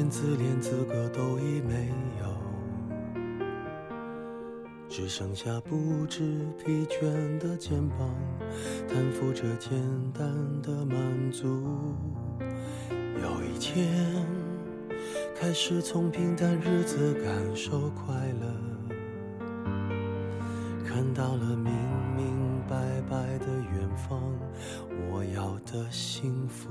现自怜资格都已没有，只剩下不知疲倦的肩膀，担负着简单的满足。有一天，开始从平淡日子感受快乐，看到了明明白白的远方，我要的幸福。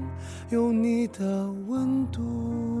有你的温度。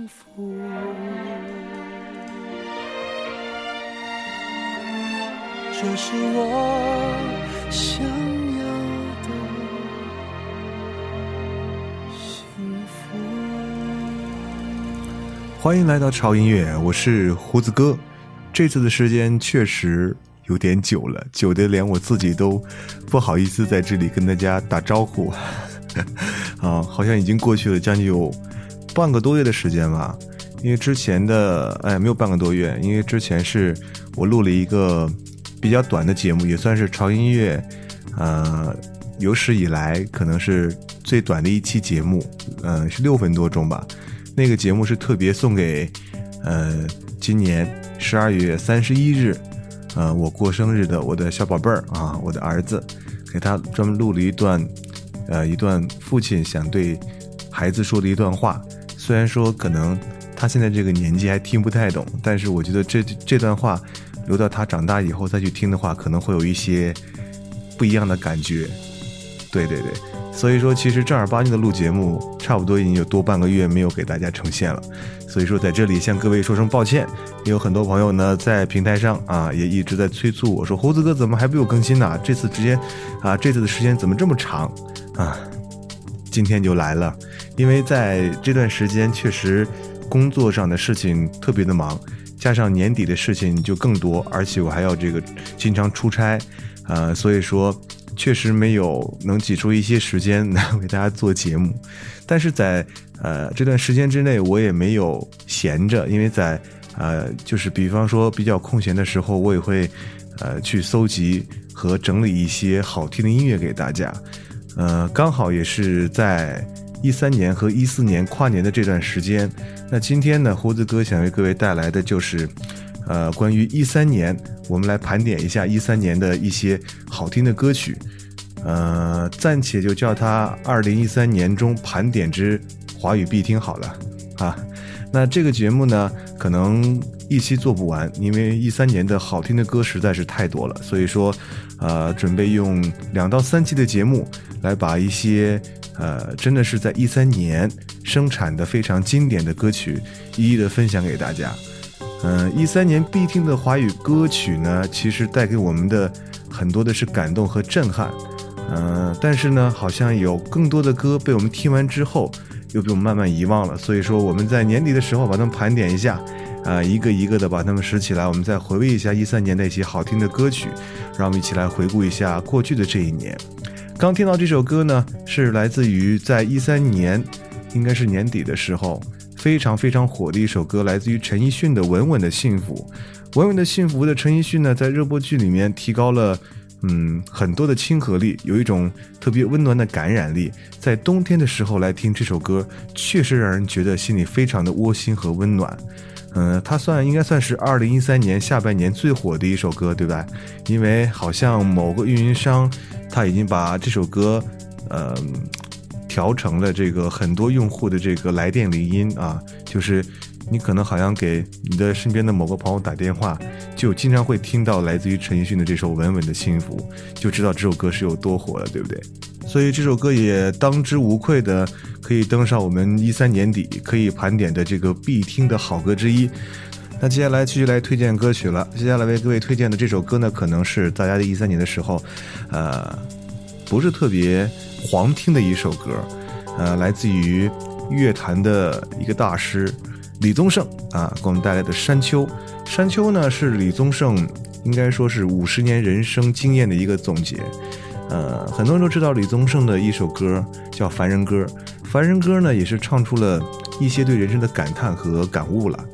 我想要的幸福。欢迎来到潮音乐，我是胡子哥。这次的时间确实有点久了，久的连我自己都不好意思在这里跟大家打招呼。啊，好像已经过去了将近有半个多月的时间吧。因为之前的哎，没有半个多月，因为之前是我录了一个比较短的节目，也算是潮音乐呃有史以来可能是最短的一期节目，嗯，是六分多钟吧。那个节目是特别送给呃，今年十二月三十一日，呃，我过生日的我的小宝贝儿啊，我的儿子，给他专门录了一段，呃，一段父亲想对孩子说的一段话。虽然说可能他现在这个年纪还听不太懂，但是我觉得这这段话留到他长大以后再去听的话，可能会有一些不一样的感觉。对对对。所以说，其实正儿八经的录节目，差不多已经有多半个月没有给大家呈现了。所以说，在这里向各位说声抱歉。也有很多朋友呢，在平台上啊，也一直在催促我说：“胡子哥怎么还没有更新呢？这次直接啊，这次的时间怎么这么长啊？”今天就来了，因为在这段时间确实工作上的事情特别的忙，加上年底的事情就更多，而且我还要这个经常出差，呃，所以说。确实没有能挤出一些时间来 为大家做节目，但是在呃这段时间之内，我也没有闲着，因为在呃就是比方说比较空闲的时候，我也会呃去搜集和整理一些好听的音乐给大家，呃刚好也是在一三年和一四年跨年的这段时间，那今天呢，胡子哥想为各位带来的就是。呃，关于一三年，我们来盘点一下一三年的一些好听的歌曲，呃，暂且就叫它二零一三年中盘点之华语必听好了啊。那这个节目呢，可能一期做不完，因为一三年的好听的歌实在是太多了，所以说，呃，准备用两到三期的节目来把一些呃，真的是在一三年生产的非常经典的歌曲一一的分享给大家。嗯，一三年必听的华语歌曲呢，其实带给我们的很多的是感动和震撼。嗯，但是呢，好像有更多的歌被我们听完之后，又被我们慢慢遗忘了。所以说，我们在年底的时候把它们盘点一下，啊，一个一个的把它们拾起来，我们再回味一下一三年的一些好听的歌曲，让我们一起来回顾一下过去的这一年。刚听到这首歌呢，是来自于在一三年，应该是年底的时候。非常非常火的一首歌，来自于陈奕迅的《稳稳的幸福》。《稳稳的幸福》的陈奕迅呢，在热播剧里面提高了，嗯，很多的亲和力，有一种特别温暖的感染力。在冬天的时候来听这首歌，确实让人觉得心里非常的窝心和温暖。嗯，它算应该算是二零一三年下半年最火的一首歌，对吧？因为好像某个运营商他已经把这首歌，呃。调成了这个很多用户的这个来电铃音啊，就是你可能好像给你的身边的某个朋友打电话，就经常会听到来自于陈奕迅的这首《稳稳的幸福》，就知道这首歌是有多火了，对不对？所以这首歌也当之无愧的可以登上我们一三年底可以盘点的这个必听的好歌之一。那接下来继续来推荐歌曲了，接下来为各位推荐的这首歌呢，可能是大家在一三年的时候，呃，不是特别。黄听的一首歌，呃，来自于乐坛的一个大师李宗盛啊，给我们带来的《山丘》。《山丘》呢是李宗盛应该说是五十年人生经验的一个总结。呃，很多人都知道李宗盛的一首歌叫《凡人歌》，《凡人歌》呢也是唱出了一些对人生的感叹和感悟了。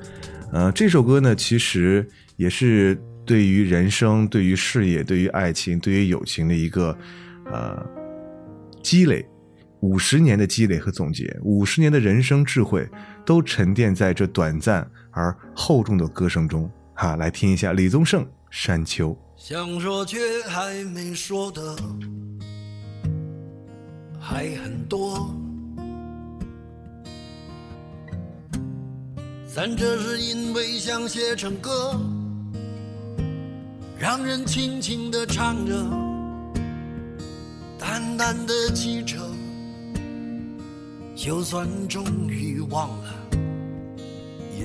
呃，这首歌呢其实也是对于人生、对于事业、对于爱情、对于友情的一个呃。积累五十年的积累和总结，五十年的人生智慧，都沉淀在这短暂而厚重的歌声中。哈，来听一下李宗盛《山丘》。想说却还没说的还很多，咱这是因为想写成歌，让人轻轻的唱着。淡淡的记着，就算终于忘了，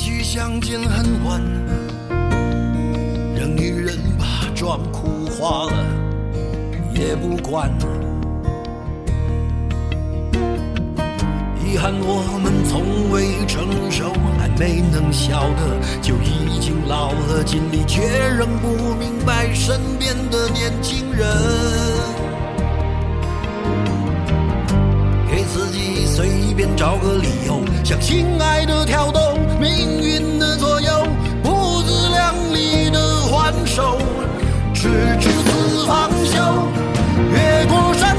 唏嘘相见恨晚，任女人把妆哭花了也不管。遗憾我们从未成熟，还没能笑得就已经老了，尽力却仍不明白身边的年轻人。自己随便找个理由，向心爱的挑逗，命运的左右，不自量力的还手，直至死方休。越过山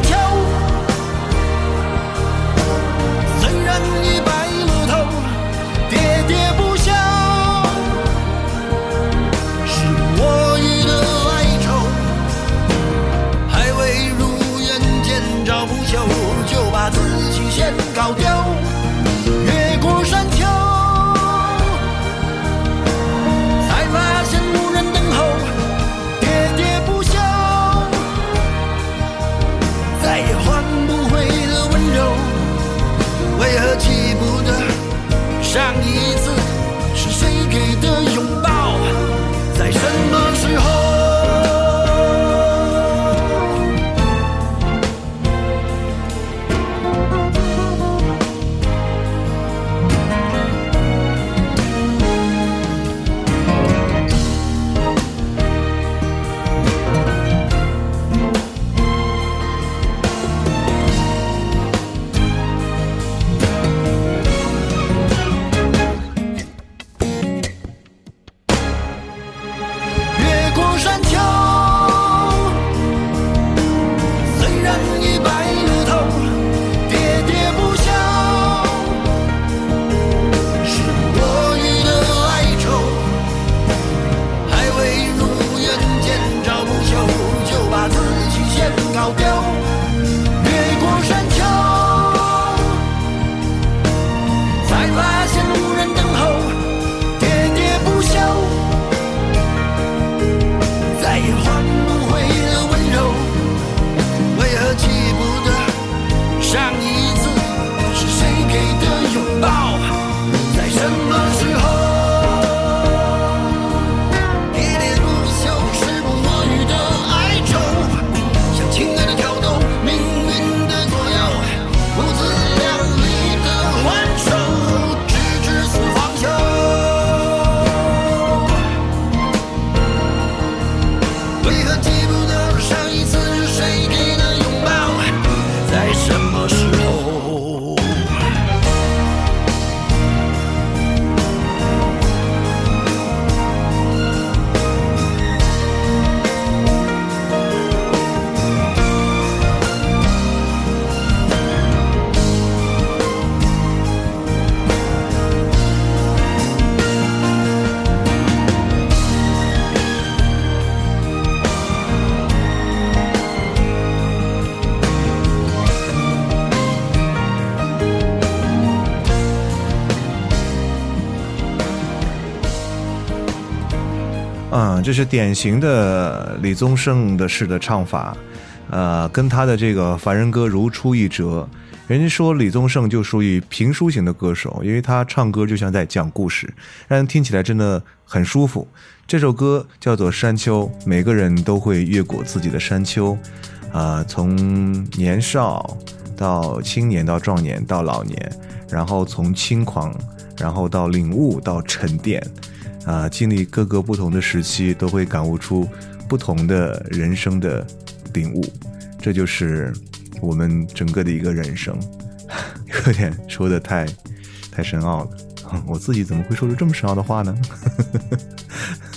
高调。越过山丘，才发现无人等候，喋喋不休，再也换不回的温柔。为何记不得上一次是谁给的这是典型的李宗盛的式的唱法，呃，跟他的这个《凡人歌》如出一辙。人家说李宗盛就属于评书型的歌手，因为他唱歌就像在讲故事，让人听起来真的很舒服。这首歌叫做《山丘》，每个人都会越过自己的山丘，啊，从年少到青年，到壮年，到老年，然后从轻狂，然后到领悟，到沉淀，啊，经历各个不同的时期，都会感悟出不同的人生的领悟，这就是我们整个的一个人生。有点说的太太深奥了，我自己怎么会说出这么深奥的话呢？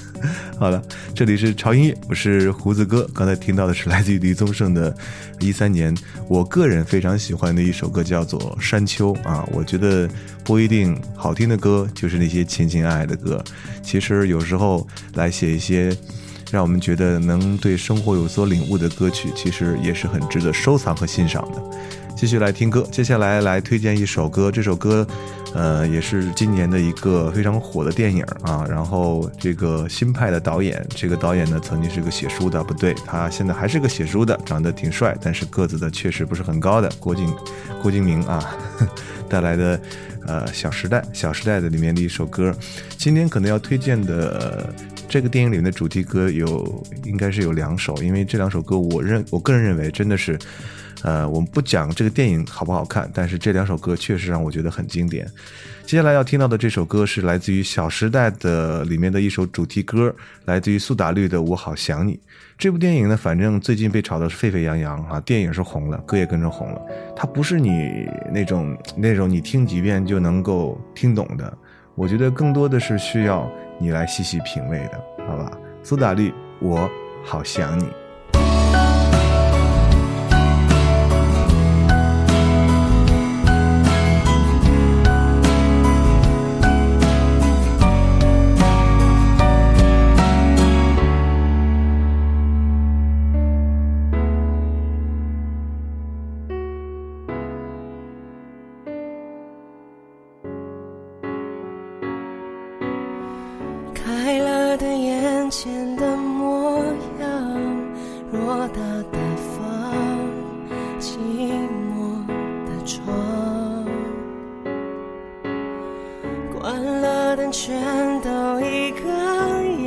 好了，这里是潮音乐，我是胡子哥。刚才听到的是来自于李宗盛的，一三年，我个人非常喜欢的一首歌，叫做《山丘》啊。我觉得不一定好听的歌就是那些情情爱爱的歌，其实有时候来写一些让我们觉得能对生活有所领悟的歌曲，其实也是很值得收藏和欣赏的。继续来听歌，接下来来推荐一首歌。这首歌，呃，也是今年的一个非常火的电影啊。然后这个新派的导演，这个导演呢曾经是个写书的，不对，他现在还是个写书的，长得挺帅，但是个子的确实不是很高的。郭敬郭敬明啊 带来的呃《小时代》《小时代》的里面的一首歌。今天可能要推荐的这个电影里面的主题歌有应该是有两首，因为这两首歌我认我个人认为真的是。呃，我们不讲这个电影好不好看，但是这两首歌确实让我觉得很经典。接下来要听到的这首歌是来自于《小时代》的里面的一首主题歌，来自于苏打绿的《我好想你》。这部电影呢，反正最近被炒的是沸沸扬扬啊，电影是红了，歌也跟着红了。它不是你那种那种你听几遍就能够听懂的，我觉得更多的是需要你来细细品味的，好吧？苏打绿，《我好想你》。窗关了灯全都一个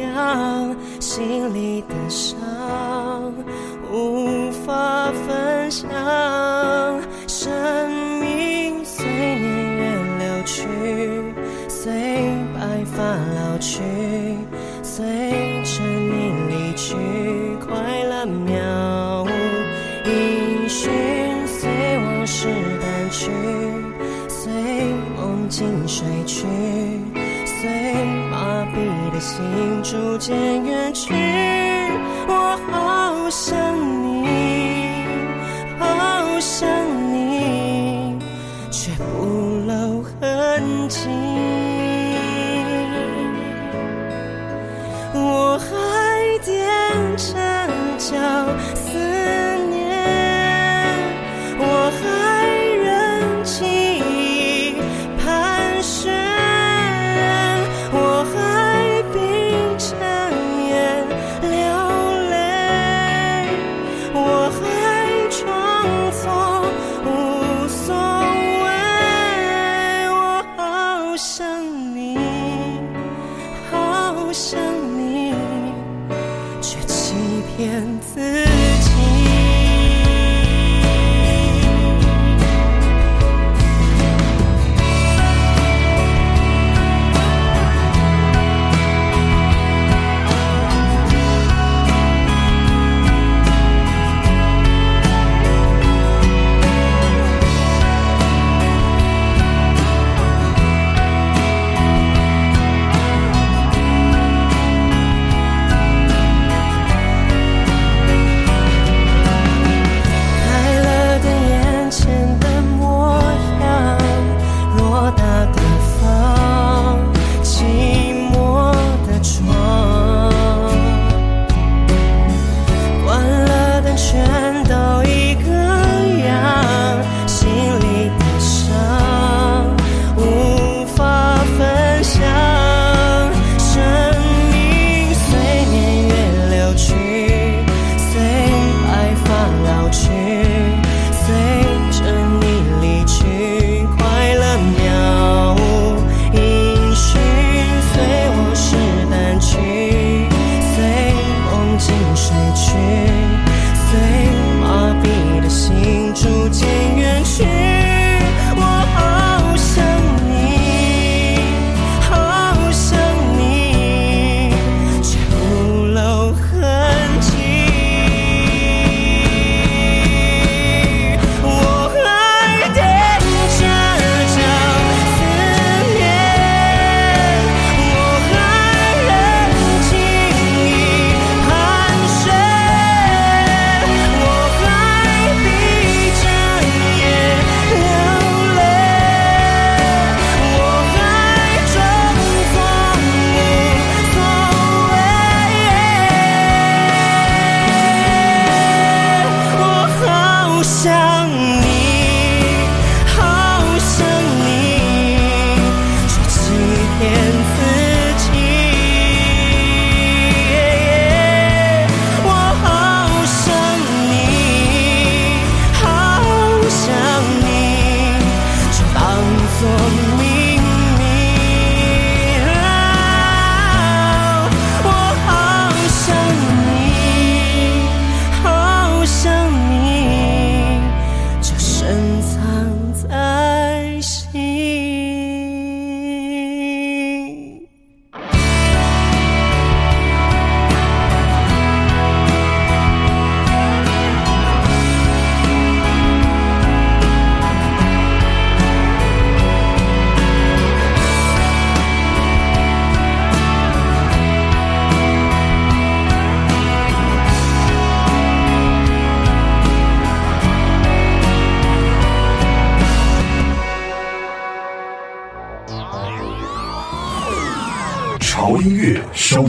样心里的伤无法分享。想。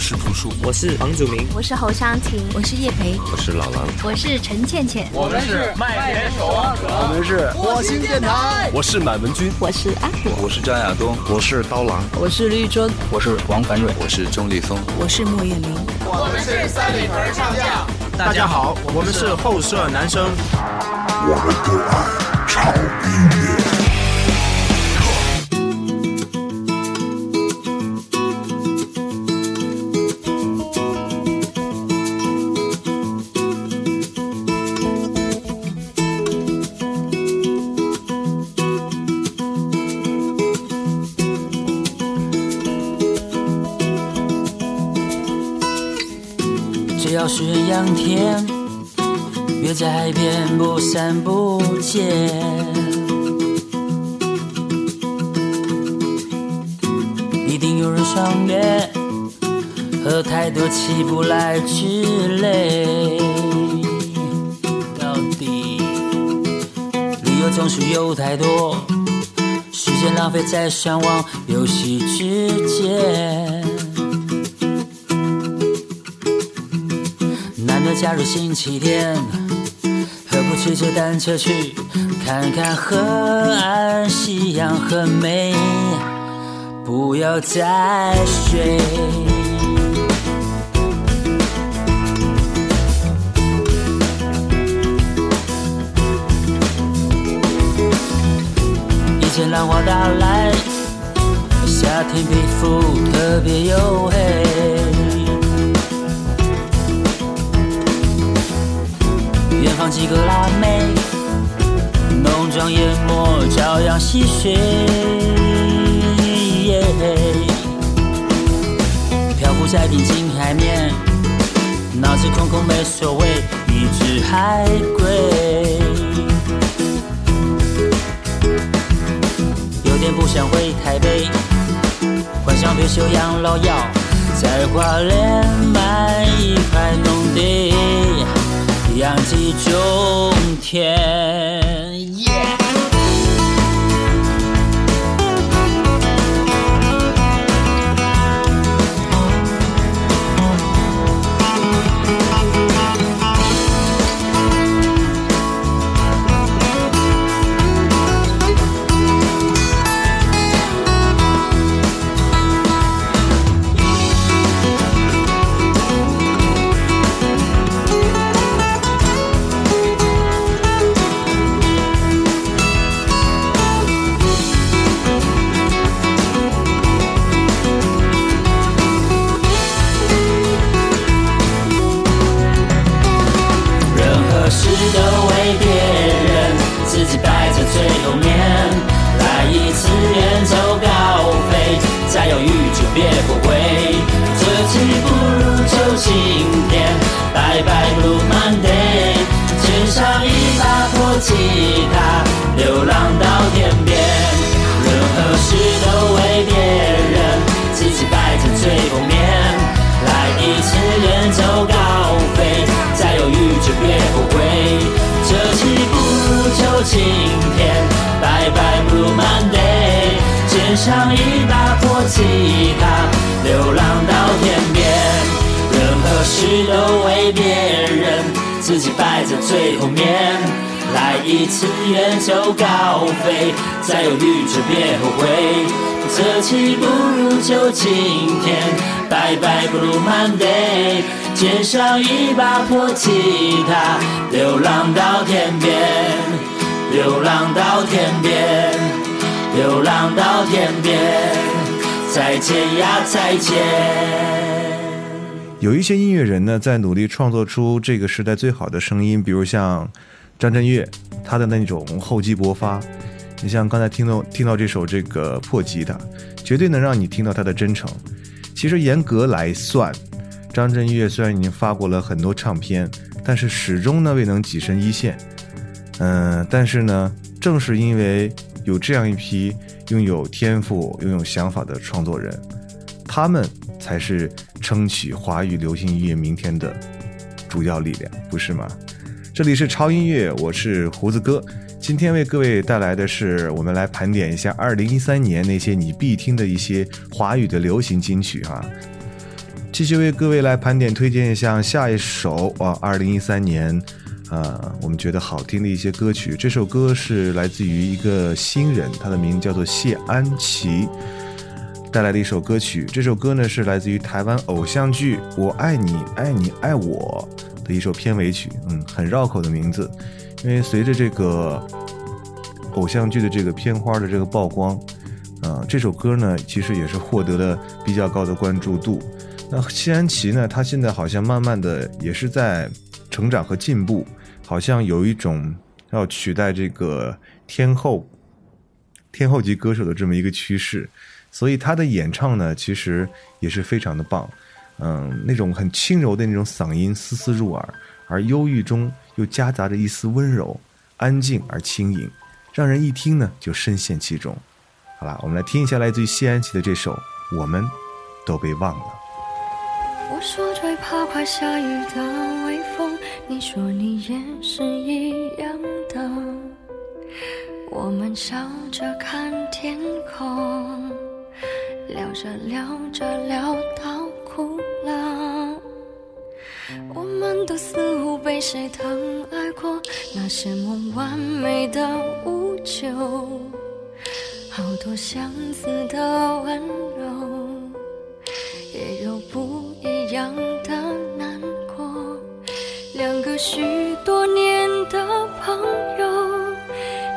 是朴树，我是房祖名，我是侯湘婷，我是叶培，我是老狼，我是陈倩倩，我们是麦田守望者，我们是火星电台，我是满文军，我是阿果，我是张亚东，我是刀郎，我是绿洲，我是王凡蕊，我是钟立风，我是莫艳玲，我们是三里屯唱将。大家好，我们是后舍男生，我们都爱潮音乐。当天，约在海边不散不见。一定有人赏月，喝太多起不来之类。到底理由总是有太多，时间浪费在上网游戏之间。假日星期天，何不骑着单车去看看河岸，夕阳很美，不要再睡。以前浪花打来，夏天皮肤特别黝黑。放几个辣妹，浓妆艳抹，朝阳戏水。漂浮在平静海面，脑子空空没所谓，一只海龟。有点不想回台北，幻想退休养老药，在花莲买一块农地。养鸡种田。来一次远走高飞，再犹豫就别后悔。这期不如就今天，拜拜不如 Monday。肩上一把破吉他，流浪到天边，流浪到天边，流浪到天边。再见呀，再见。有一些音乐人呢，在努力创作出这个时代最好的声音，比如像。张震岳，他的那种厚积薄发，你像刚才听到听到这首这个破吉他，绝对能让你听到他的真诚。其实严格来算，张震岳虽然已经发过了很多唱片，但是始终呢未能跻身一线。嗯，但是呢，正是因为有这样一批拥有天赋、拥有想法的创作人，他们才是撑起华语流行音乐明天的主要力量，不是吗？这里是超音乐，我是胡子哥。今天为各位带来的是，我们来盘点一下二零一三年那些你必听的一些华语的流行金曲哈。继续为各位来盘点推荐一下下一首啊，二零一三年，呃，我们觉得好听的一些歌曲。这首歌是来自于一个新人，他的名字叫做谢安琪，带来的一首歌曲。这首歌呢是来自于台湾偶像剧《我爱你爱你爱我》的一首片尾曲，嗯，很绕口的名字。因为随着这个偶像剧的这个片花的这个曝光，啊，这首歌呢其实也是获得了比较高的关注度。那谢安琪呢，她现在好像慢慢的也是在成长和进步，好像有一种要取代这个天后天后级歌手的这么一个趋势。所以他的演唱呢，其实也是非常的棒，嗯，那种很轻柔的那种嗓音，丝丝入耳，而忧郁中。又夹杂着一丝温柔，安静而轻盈，让人一听呢就深陷其中。好了，我们来听一下来自于谢安琪的这首《我们都被忘了》。我说最怕快下雨的微风，你说你也是一样的。我们笑着看天空，聊着聊着聊到哭了。我们都似乎被谁疼爱过，那些梦完美的无救，好多相似的温柔，也有不一样的难过。两个许多年的朋友，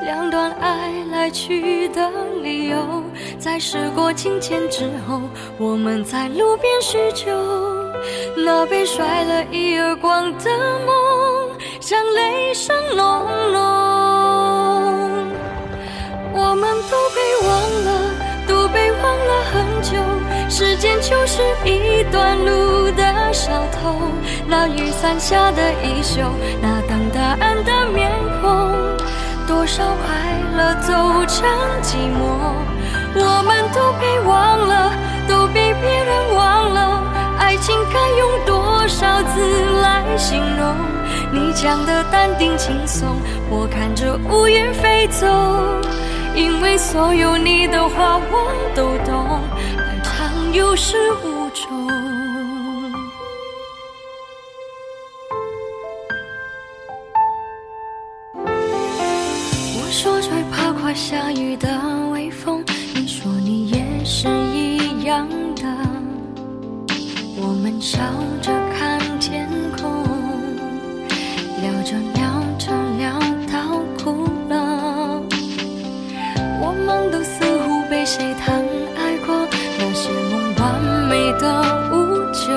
两段爱来去的理由，在时过境迁之后，我们在路边叙旧。那被甩了一耳光的梦，像雷声隆隆。我们都被忘了，都被忘了很久。时间就是一段路的小偷。那雨伞下的衣袖，那等答案的面孔，多少快乐走成寂寞。我们都被忘了，都被别人忘了。爱情该用多少字来形容？你讲的淡定轻松，我看着乌云飞走。因为所有你的话我都懂，爱长有始无笑着看天空，聊着聊着聊到哭了。我们都似乎被谁疼爱过，那些梦完美的无救，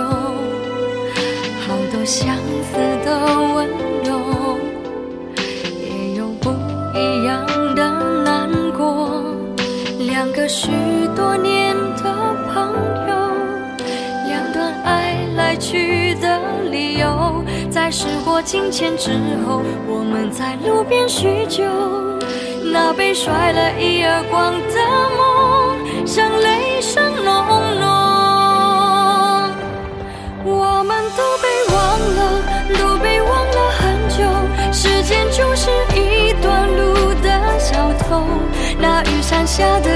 好多相似的温柔，也有不一样的难过。两个许在时过境迁之后，我们在路边叙旧。那被甩了一耳光的梦，像雷声隆隆。我们都被忘了，都被忘了很久。时间就是一段路的小偷，那雨伞下的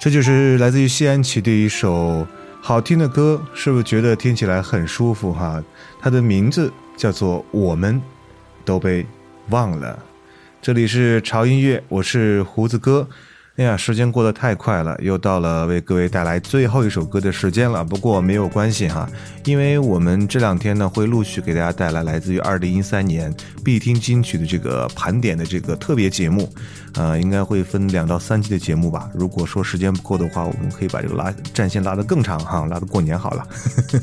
这就是来自于西安旗的一首好听的歌，是不是觉得听起来很舒服哈？它的名字叫做《我们都被忘了》。这里是潮音乐，我是胡子哥。哎呀，时间过得太快了，又到了为各位带来最后一首歌的时间了。不过没有关系哈，因为我们这两天呢会陆续给大家带来来自于二零一三年必听金曲的这个盘点的这个特别节目，呃，应该会分两到三期的节目吧。如果说时间不够的话，我们可以把这个拉战线拉得更长哈，拉到过年好了。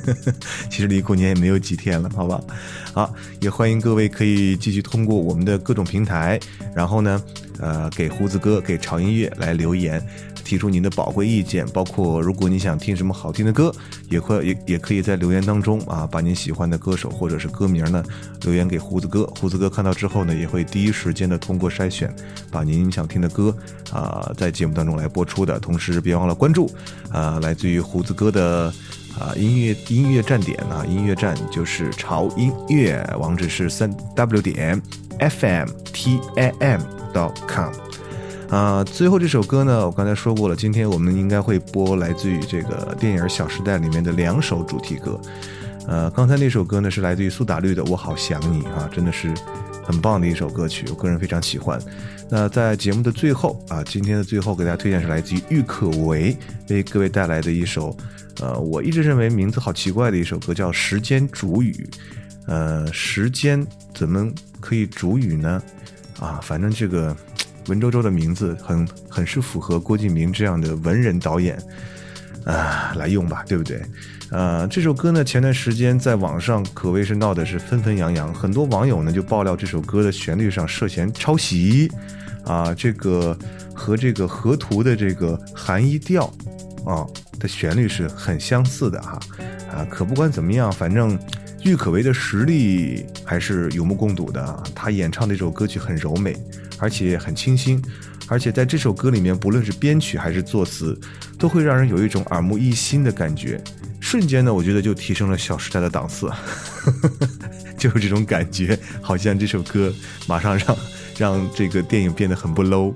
其实离过年也没有几天了，好吧？好，也欢迎各位可以继续通过我们的各种平台，然后呢。呃，给胡子哥，给潮音乐来留言，提出您的宝贵意见，包括如果你想听什么好听的歌，也会也也可以在留言当中啊，把您喜欢的歌手或者是歌名呢留言给胡子哥，胡子哥看到之后呢，也会第一时间的通过筛选，把您想听的歌啊在节目当中来播出的。同时，别忘了关注啊，来自于胡子哥的啊音乐音乐站点啊，音乐站就是潮音乐，网址是三 w 点 fm t a m。com，啊，最后这首歌呢，我刚才说过了，今天我们应该会播来自于这个电影《小时代》里面的两首主题歌。呃，刚才那首歌呢是来自于苏打绿的《我好想你》啊，真的是很棒的一首歌曲，我个人非常喜欢。那在节目的最后啊，今天的最后给大家推荐是来自于郁可唯为各位带来的一首，呃，我一直认为名字好奇怪的一首歌，叫《时间煮雨》。呃，时间怎么可以主语呢？啊，反正这个文绉绉的名字很很是符合郭敬明这样的文人导演啊来用吧，对不对？呃，这首歌呢，前段时间在网上可谓是闹的是纷纷扬扬，很多网友呢就爆料这首歌的旋律上涉嫌抄袭啊，这个和这个河图的这个寒衣调啊的旋律是很相似的哈啊，可不管怎么样，反正。郁可唯的实力还是有目共睹的，她演唱这首歌曲很柔美，而且很清新，而且在这首歌里面，不论是编曲还是作词，都会让人有一种耳目一新的感觉。瞬间呢，我觉得就提升了《小时代》的档次，就是这种感觉，好像这首歌马上让让这个电影变得很不 low。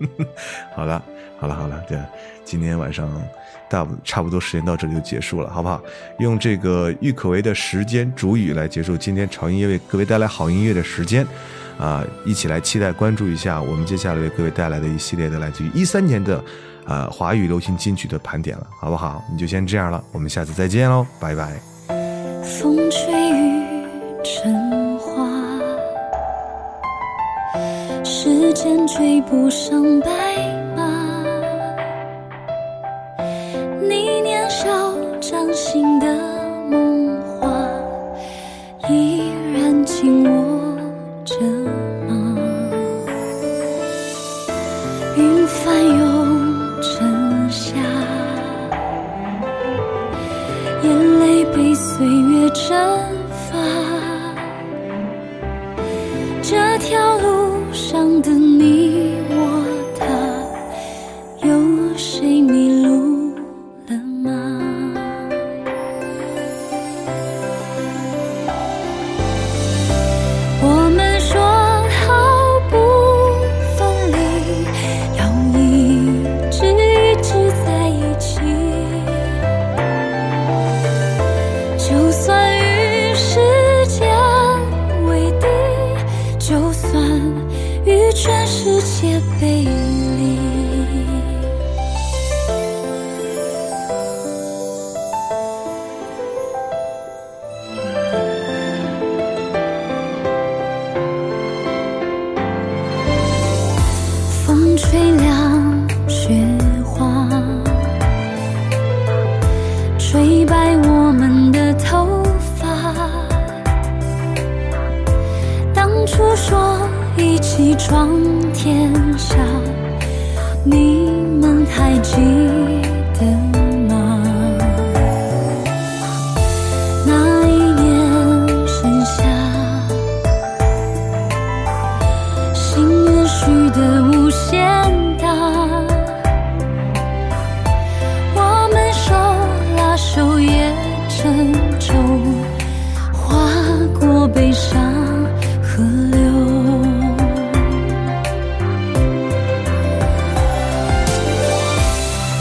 好了，好了，好了，对，今天晚上。大差不多时间到这里就结束了，好不好？用这个郁可唯的时间主语来结束今天潮音乐为各位带来好音乐的时间，啊，一起来期待关注一下我们接下来为各位带来的一系列的来自于一三年的，呃，华语流行金曲的盘点了，好不好？你就先这样了，我们下次再见喽，拜拜。风吹时间追不上白。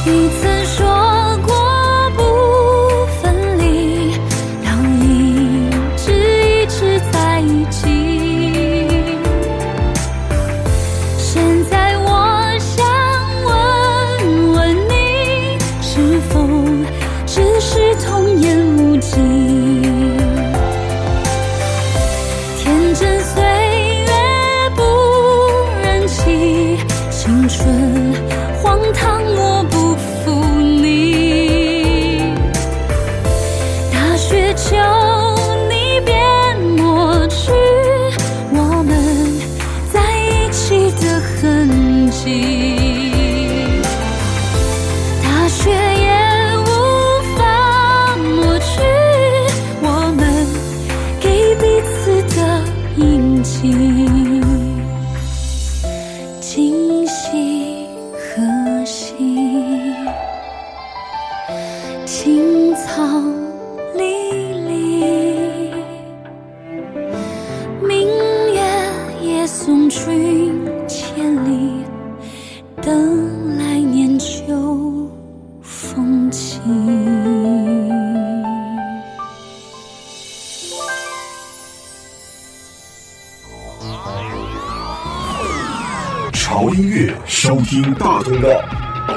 你曾等来年秋风起。潮音乐收听大通道，